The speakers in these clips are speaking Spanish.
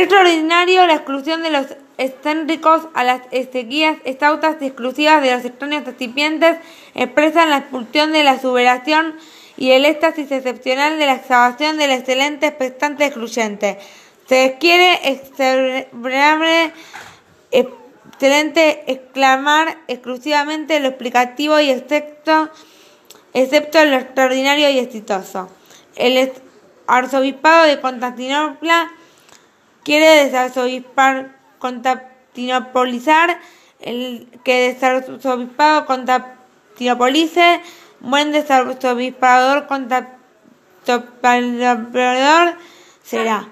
Extraordinario la exclusión de los excéntricos a las estequías estautas exclusivas de los extraños recipientes expresan la expulsión de la suberación y el éxtasis excepcional de la excavación del excelente expectante excluyente. Se quiere excelente exclamar exclusivamente lo explicativo y excepto, excepto lo extraordinario y exitoso. El arzobispado de Constantinopla quiere desarzobispar, constantinopolizar, el que desarzobispado constantinopolice buen desarrollador contador será.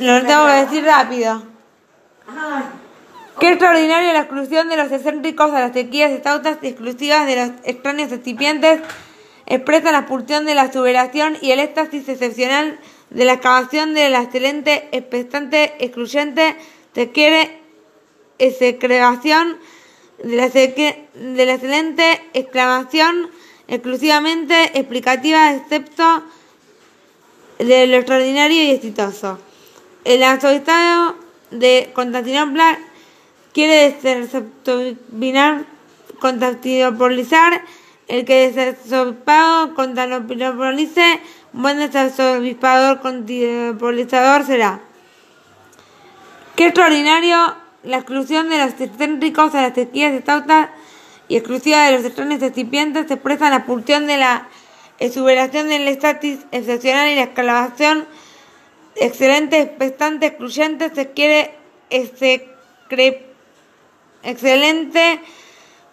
Lo tengo que decir rápido. Qué extraordinaria la exclusión de los excéntricos a las sequías estautas exclusivas de los extraños recipientes expresa la expulsión de la suberación y el éxtasis excepcional de la excavación de la excelente, expectante, excluyente, se quiere execrevación de la, de la excelente exclamación exclusivamente explicativa, excepto de lo extraordinario y exitoso. El arzobispado de Constantinopla quiere desertobinar, constantinopolizar, el que desertobispado constantinopolice, buen desertobispador constantinopolizador será. Qué extraordinario la exclusión de los excéntricos a las sequías estautas y exclusiva de los extraños recipientes se expresa la pulsión de la exuberación del estatis excepcional y la exclamación excelente, expectante, excluyente, se quiere excelente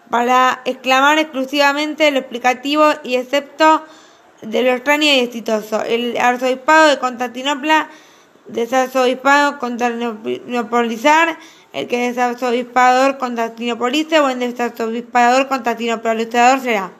para exclamar exclusivamente lo explicativo y excepto de lo extraño y exitoso. El arzobispado de Constantinopla, desarzobispado constantinopolizar, el que es arzobispador constantinopolice o el desarzobispador constantinopolizador será.